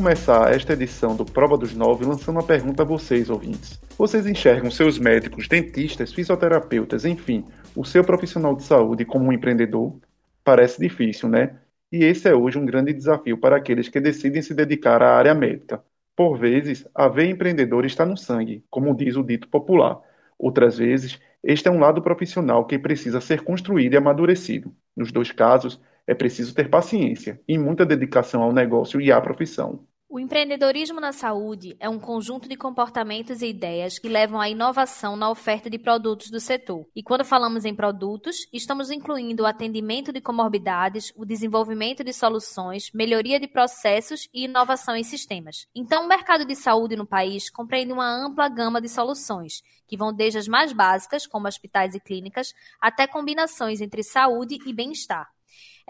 começar esta edição do Prova dos Nove lançando uma pergunta a vocês, ouvintes. Vocês enxergam seus médicos, dentistas, fisioterapeutas, enfim, o seu profissional de saúde como um empreendedor? Parece difícil, né? E esse é hoje um grande desafio para aqueles que decidem se dedicar à área médica. Por vezes, a veia empreendedora está no sangue, como diz o dito popular. Outras vezes, este é um lado profissional que precisa ser construído e amadurecido. Nos dois casos, é preciso ter paciência e muita dedicação ao negócio e à profissão. O empreendedorismo na saúde é um conjunto de comportamentos e ideias que levam à inovação na oferta de produtos do setor. E quando falamos em produtos, estamos incluindo o atendimento de comorbidades, o desenvolvimento de soluções, melhoria de processos e inovação em sistemas. Então, o mercado de saúde no país compreende uma ampla gama de soluções, que vão desde as mais básicas, como hospitais e clínicas, até combinações entre saúde e bem-estar.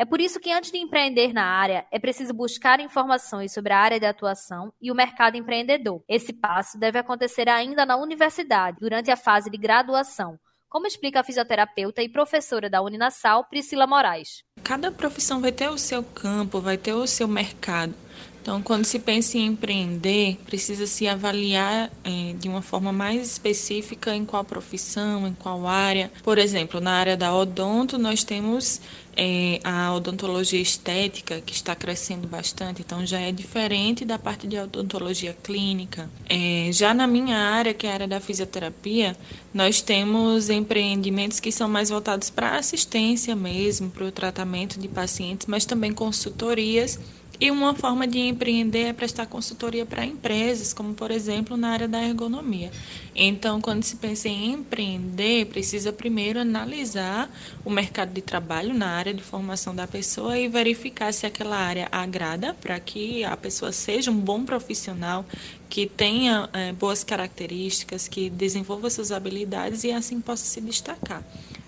É por isso que, antes de empreender na área, é preciso buscar informações sobre a área de atuação e o mercado empreendedor. Esse passo deve acontecer ainda na universidade, durante a fase de graduação, como explica a fisioterapeuta e professora da Uninasal, Priscila Moraes. Cada profissão vai ter o seu campo, vai ter o seu mercado. Então, quando se pensa em empreender, precisa se avaliar é, de uma forma mais específica em qual profissão, em qual área. Por exemplo, na área da odonto, nós temos é, a odontologia estética, que está crescendo bastante, então já é diferente da parte de odontologia clínica. É, já na minha área, que é a área da fisioterapia, nós temos empreendimentos que são mais voltados para assistência mesmo, para o tratamento de pacientes, mas também consultorias e uma forma de empreender é prestar consultoria para empresas, como por exemplo na área da ergonomia. Então, quando se pensa em empreender, precisa primeiro analisar o mercado de trabalho na área de formação da pessoa e verificar se aquela área agrada para que a pessoa seja um bom profissional, que tenha é, boas características, que desenvolva suas habilidades e assim possa se destacar.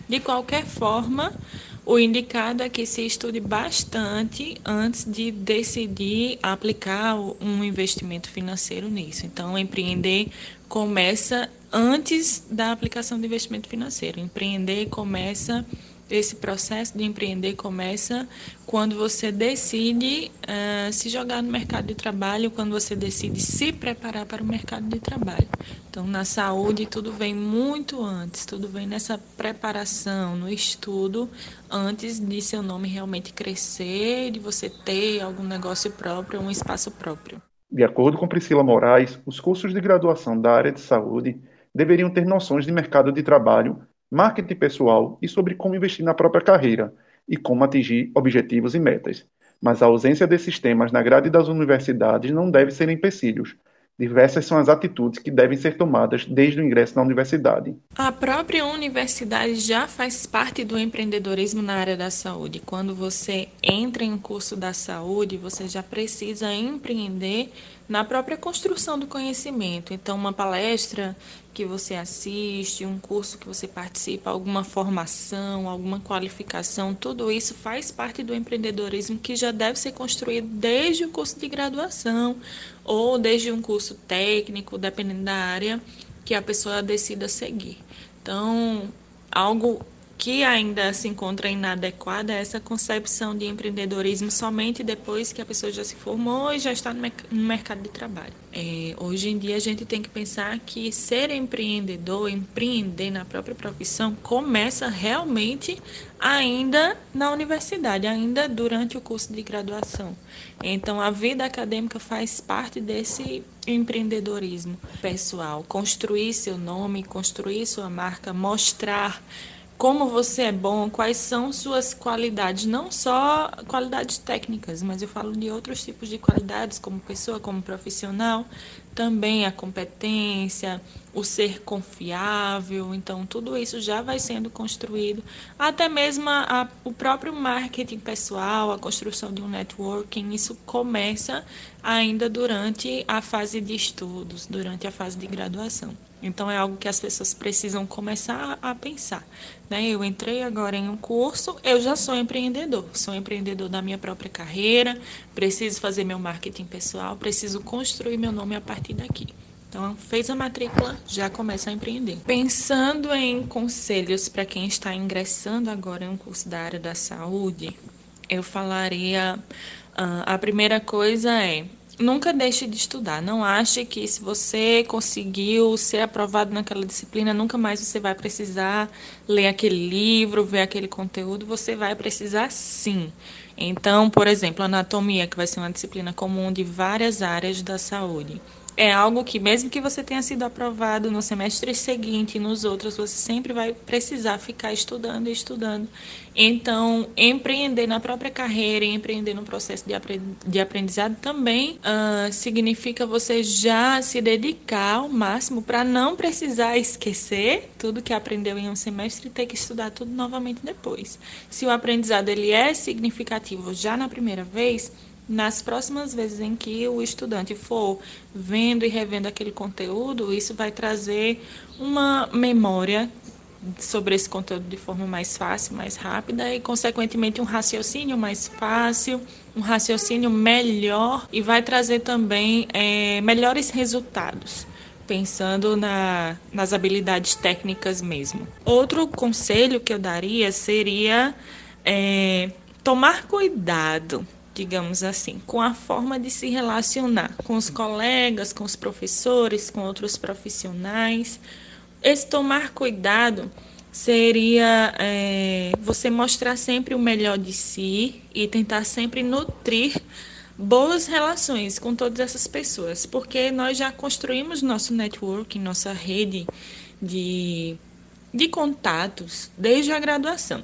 De qualquer forma, o indicado é que se estude bastante antes de decidir aplicar um investimento financeiro nisso. Então, empreender começa antes da aplicação do investimento financeiro. Empreender começa esse processo de empreender começa quando você decide uh, se jogar no mercado de trabalho, quando você decide se preparar para o mercado de trabalho. Então, na saúde, tudo vem muito antes, tudo vem nessa preparação, no estudo, antes de seu nome realmente crescer, de você ter algum negócio próprio, um espaço próprio. De acordo com Priscila Moraes, os cursos de graduação da área de saúde deveriam ter noções de mercado de trabalho marketing pessoal e sobre como investir na própria carreira e como atingir objetivos e metas. Mas a ausência desses temas na grade das universidades não deve ser empecilhos. Diversas são as atitudes que devem ser tomadas desde o ingresso na universidade. A própria universidade já faz parte do empreendedorismo na área da saúde. Quando você entra em um curso da saúde, você já precisa empreender na própria construção do conhecimento. Então, uma palestra que você assiste, um curso que você participa, alguma formação, alguma qualificação, tudo isso faz parte do empreendedorismo que já deve ser construído desde o curso de graduação ou desde um curso técnico, dependendo da área que a pessoa decida seguir. Então, algo que ainda se encontra inadequada é essa concepção de empreendedorismo somente depois que a pessoa já se formou e já está no, mercado de trabalho. É, hoje em dia a gente tem que pensar que ser empreendedor, empreender na própria profissão, começa realmente ainda na universidade, ainda durante o curso de graduação. Então a vida acadêmica faz parte desse empreendedorismo pessoal, construir seu nome, construir sua marca, mostrar como você é bom, quais são suas qualidades, não só qualidades técnicas, mas eu falo de outros tipos de qualidades, como pessoa, como profissional, também a competência, o ser confiável, então tudo isso já vai sendo construído, até mesmo a, o próprio marketing pessoal, a construção de um networking, isso começa ainda durante a fase de estudos, durante a fase de graduação. Então é algo que as pessoas precisam começar a pensar. Né? Eu entrei agora em um curso, eu já sou empreendedor, sou empreendedor da minha própria carreira, preciso fazer meu marketing pessoal, preciso construir meu nome a partir daqui. Então, fez a matrícula, já começa a empreender. Pensando em conselhos para quem está ingressando agora em um curso da área da saúde, eu falaria: uh, a primeira coisa é nunca deixe de estudar. Não ache que se você conseguiu ser aprovado naquela disciplina, nunca mais você vai precisar ler aquele livro, ver aquele conteúdo. Você vai precisar sim. Então, por exemplo, anatomia, que vai ser uma disciplina comum de várias áreas da saúde é algo que, mesmo que você tenha sido aprovado no semestre seguinte e nos outros, você sempre vai precisar ficar estudando e estudando. Então, empreender na própria carreira e empreender no processo de aprendizado também uh, significa você já se dedicar ao máximo para não precisar esquecer tudo que aprendeu em um semestre e ter que estudar tudo novamente depois. Se o aprendizado ele é significativo já na primeira vez, nas próximas vezes em que o estudante for vendo e revendo aquele conteúdo, isso vai trazer uma memória sobre esse conteúdo de forma mais fácil, mais rápida e, consequentemente, um raciocínio mais fácil, um raciocínio melhor e vai trazer também é, melhores resultados. Pensando na, nas habilidades técnicas mesmo. Outro conselho que eu daria seria é, tomar cuidado digamos assim, com a forma de se relacionar com os colegas, com os professores, com outros profissionais. Esse tomar cuidado seria é, você mostrar sempre o melhor de si e tentar sempre nutrir boas relações com todas essas pessoas, porque nós já construímos nosso network, nossa rede de, de contatos desde a graduação.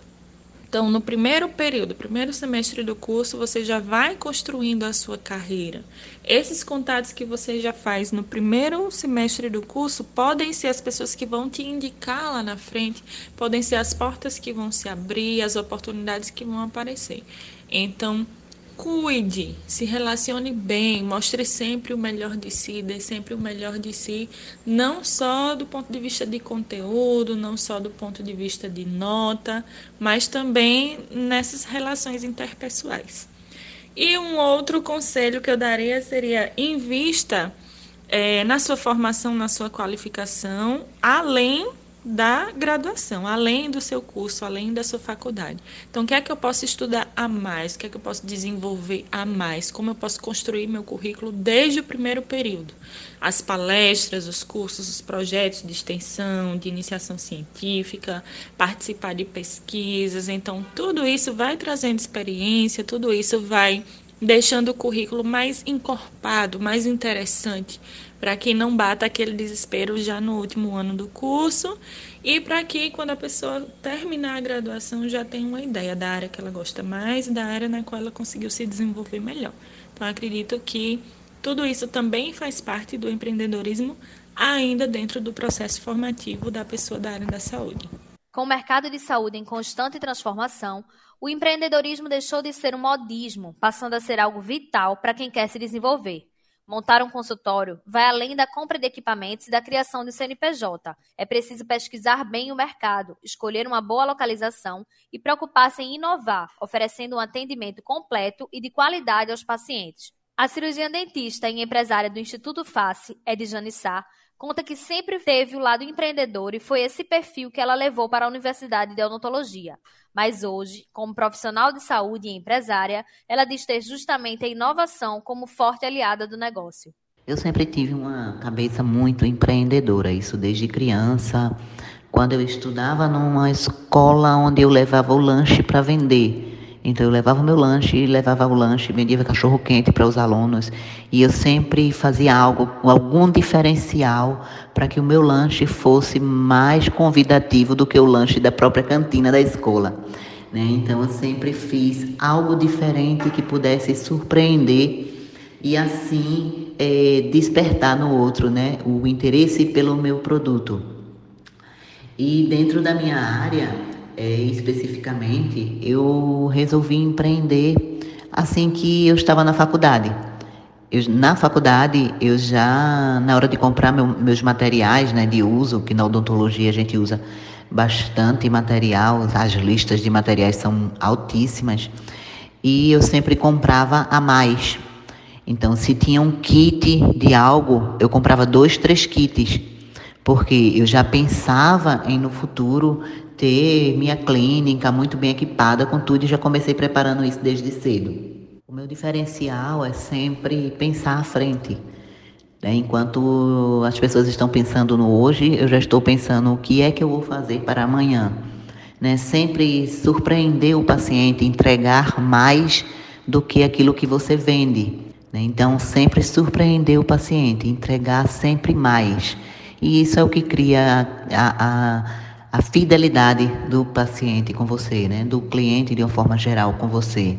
Então, no primeiro período, primeiro semestre do curso, você já vai construindo a sua carreira. Esses contatos que você já faz no primeiro semestre do curso podem ser as pessoas que vão te indicar lá na frente, podem ser as portas que vão se abrir, as oportunidades que vão aparecer. Então, cuide, se relacione bem, mostre sempre o melhor de si, dê sempre o melhor de si, não só do ponto de vista de conteúdo, não só do ponto de vista de nota, mas também nessas relações interpessoais. E um outro conselho que eu daria seria invista é, na sua formação, na sua qualificação, além da graduação, além do seu curso, além da sua faculdade. Então, o que é que eu posso estudar a mais? O que é que eu posso desenvolver a mais? Como eu posso construir meu currículo desde o primeiro período? As palestras, os cursos, os projetos de extensão, de iniciação científica, participar de pesquisas. Então, tudo isso vai trazendo experiência, tudo isso vai deixando o currículo mais encorpado, mais interessante para que não bata aquele desespero já no último ano do curso e para que quando a pessoa terminar a graduação já tenha uma ideia da área que ela gosta mais e da área na qual ela conseguiu se desenvolver melhor. Então acredito que tudo isso também faz parte do empreendedorismo ainda dentro do processo formativo da pessoa da área da saúde. Com o mercado de saúde em constante transformação, o empreendedorismo deixou de ser um modismo, passando a ser algo vital para quem quer se desenvolver. Montar um consultório vai além da compra de equipamentos e da criação de CNPJ. É preciso pesquisar bem o mercado, escolher uma boa localização e preocupar-se em inovar, oferecendo um atendimento completo e de qualidade aos pacientes. A cirurgiã dentista e empresária do Instituto Face, Edjane Sá, conta que sempre teve o lado empreendedor e foi esse perfil que ela levou para a Universidade de Odontologia. Mas hoje, como profissional de saúde e empresária, ela diz ter justamente a inovação como forte aliada do negócio. Eu sempre tive uma cabeça muito empreendedora, isso desde criança. Quando eu estudava numa escola onde eu levava o lanche para vender. Então eu levava o meu lanche, levava o lanche, vendia cachorro quente para os alunos e eu sempre fazia algo, algum diferencial para que o meu lanche fosse mais convidativo do que o lanche da própria cantina da escola. Né? Então eu sempre fiz algo diferente que pudesse surpreender e assim é, despertar no outro, né, o interesse pelo meu produto. E dentro da minha área é, especificamente, eu resolvi empreender assim que eu estava na faculdade. Eu, na faculdade, eu já, na hora de comprar meu, meus materiais né, de uso, que na odontologia a gente usa bastante material, as listas de materiais são altíssimas, e eu sempre comprava a mais. Então, se tinha um kit de algo, eu comprava dois, três kits, porque eu já pensava em no futuro ter minha clínica muito bem equipada com tudo e já comecei preparando isso desde cedo. O meu diferencial é sempre pensar à frente. Né? Enquanto as pessoas estão pensando no hoje, eu já estou pensando o que é que eu vou fazer para amanhã. Né? Sempre surpreender o paciente, entregar mais do que aquilo que você vende. Né? Então, sempre surpreender o paciente, entregar sempre mais. E isso é o que cria a, a, a fidelidade do paciente com você, né? do cliente de uma forma geral com você.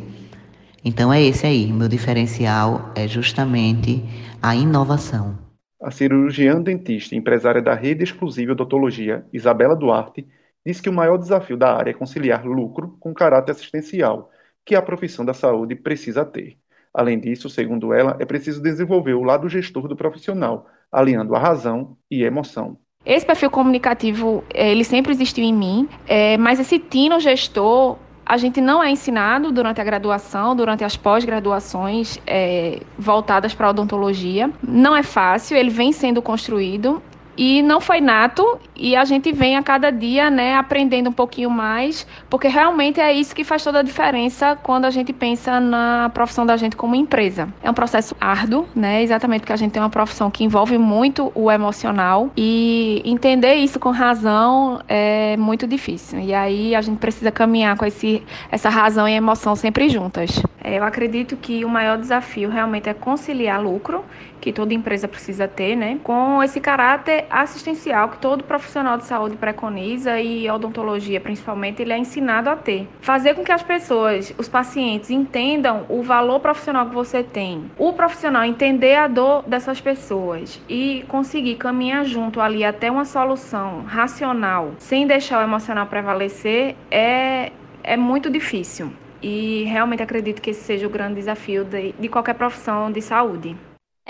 Então é esse aí, meu diferencial é justamente a inovação. A cirurgiã dentista empresária da rede exclusiva odontologia, Isabela Duarte, diz que o maior desafio da área é conciliar lucro com caráter assistencial, que a profissão da saúde precisa ter. Além disso, segundo ela, é preciso desenvolver o lado gestor do profissional, alinhando a razão e a emoção. Esse perfil comunicativo, ele sempre existiu em mim, é, mas esse tino gestor a gente não é ensinado durante a graduação, durante as pós-graduações é, voltadas para a odontologia. Não é fácil, ele vem sendo construído e não foi nato e a gente vem a cada dia, né, aprendendo um pouquinho mais, porque realmente é isso que faz toda a diferença quando a gente pensa na profissão da gente como empresa. É um processo árduo, né, exatamente porque a gente tem uma profissão que envolve muito o emocional e entender isso com razão é muito difícil. E aí a gente precisa caminhar com esse, essa razão e emoção sempre juntas. É, eu acredito que o maior desafio realmente é conciliar lucro que toda empresa precisa ter, né? Com esse caráter assistencial que todo profissional de saúde preconiza e odontologia, principalmente, ele é ensinado a ter. Fazer com que as pessoas, os pacientes, entendam o valor profissional que você tem. O profissional entender a dor dessas pessoas e conseguir caminhar junto ali até uma solução racional, sem deixar o emocional prevalecer, é, é muito difícil. E realmente acredito que esse seja o grande desafio de, de qualquer profissão de saúde.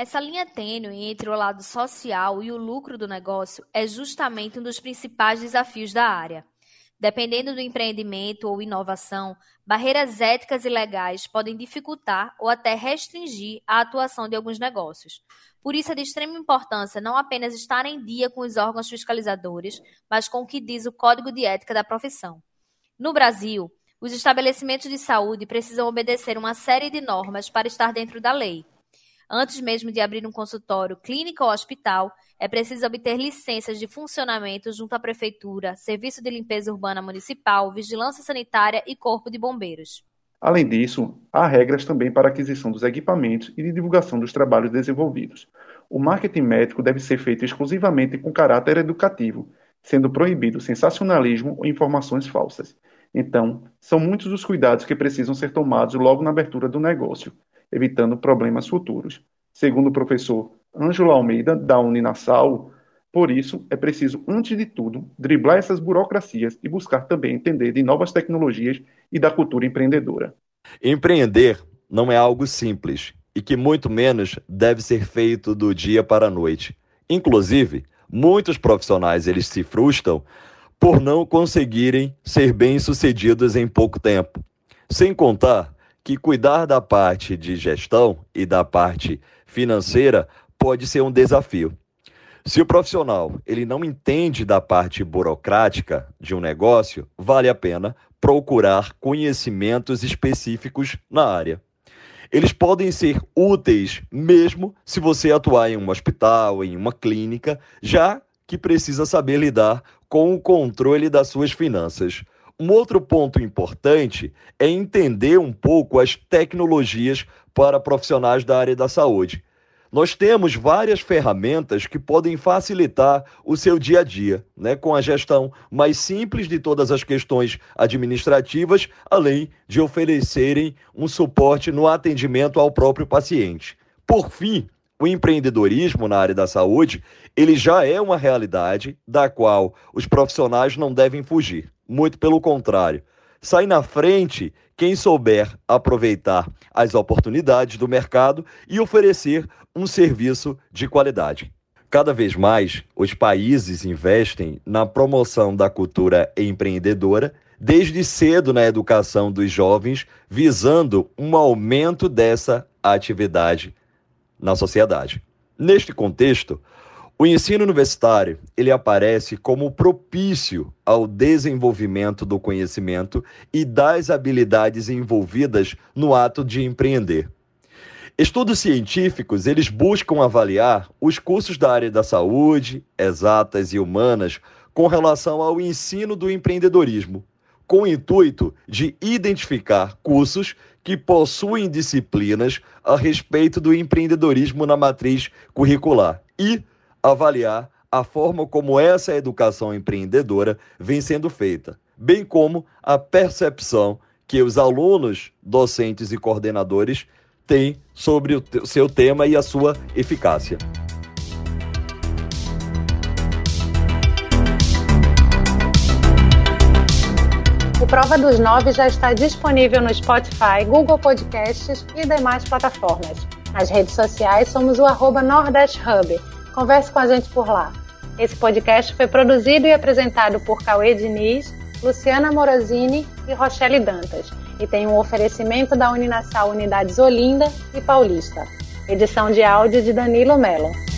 Essa linha tênue entre o lado social e o lucro do negócio é justamente um dos principais desafios da área. Dependendo do empreendimento ou inovação, barreiras éticas e legais podem dificultar ou até restringir a atuação de alguns negócios. Por isso é de extrema importância não apenas estar em dia com os órgãos fiscalizadores, mas com o que diz o Código de Ética da profissão. No Brasil, os estabelecimentos de saúde precisam obedecer uma série de normas para estar dentro da lei. Antes mesmo de abrir um consultório, clínica ou hospital, é preciso obter licenças de funcionamento junto à Prefeitura, Serviço de Limpeza Urbana Municipal, Vigilância Sanitária e Corpo de Bombeiros. Além disso, há regras também para aquisição dos equipamentos e de divulgação dos trabalhos desenvolvidos. O marketing médico deve ser feito exclusivamente com caráter educativo, sendo proibido sensacionalismo ou informações falsas. Então, são muitos os cuidados que precisam ser tomados logo na abertura do negócio evitando problemas futuros. Segundo o professor Ângelo Almeida, da Uninasal, por isso, é preciso, antes de tudo, driblar essas burocracias e buscar também entender de novas tecnologias e da cultura empreendedora. Empreender não é algo simples e que muito menos deve ser feito do dia para a noite. Inclusive, muitos profissionais eles se frustram por não conseguirem ser bem-sucedidos em pouco tempo. Sem contar que cuidar da parte de gestão e da parte financeira pode ser um desafio. Se o profissional ele não entende da parte burocrática de um negócio, vale a pena procurar conhecimentos específicos na área. Eles podem ser úteis mesmo se você atuar em um hospital, em uma clínica, já que precisa saber lidar com o controle das suas finanças. Um outro ponto importante é entender um pouco as tecnologias para profissionais da área da saúde. Nós temos várias ferramentas que podem facilitar o seu dia a dia, né, com a gestão mais simples de todas as questões administrativas, além de oferecerem um suporte no atendimento ao próprio paciente. Por fim, o empreendedorismo na área da saúde, ele já é uma realidade da qual os profissionais não devem fugir. Muito pelo contrário. Sai na frente quem souber aproveitar as oportunidades do mercado e oferecer um serviço de qualidade. Cada vez mais, os países investem na promoção da cultura empreendedora, desde cedo na educação dos jovens, visando um aumento dessa atividade na sociedade. Neste contexto, O ensino universitário, ele aparece como propício ao desenvolvimento do conhecimento e das habilidades envolvidas no ato de empreender. Estudos científicos, eles buscam avaliar os cursos da área da saúde, exatas e humanas com relação ao ensino do empreendedorismo, com o intuito de identificar cursos que possuem disciplinas a respeito do empreendedorismo na matriz curricular e avaliar a forma como essa educação empreendedora vem sendo feita, bem como a percepção que os alunos, docentes e coordenadores têm sobre o seu tema e a sua eficácia. O Prova dos Nove já está disponível no Spotify, Google Podcasts e demais plataformas. Nas redes sociais somos o arroba Nordeste Hub Converse com a gente por lá. Esse podcast foi produzido e apresentado por Cauê Diniz, Luciana Morosini e Rochelle Dantas e tem um oferecimento da Uninasal Unidades Olinda e Paulista. Edição de áudio de Danilo Mello.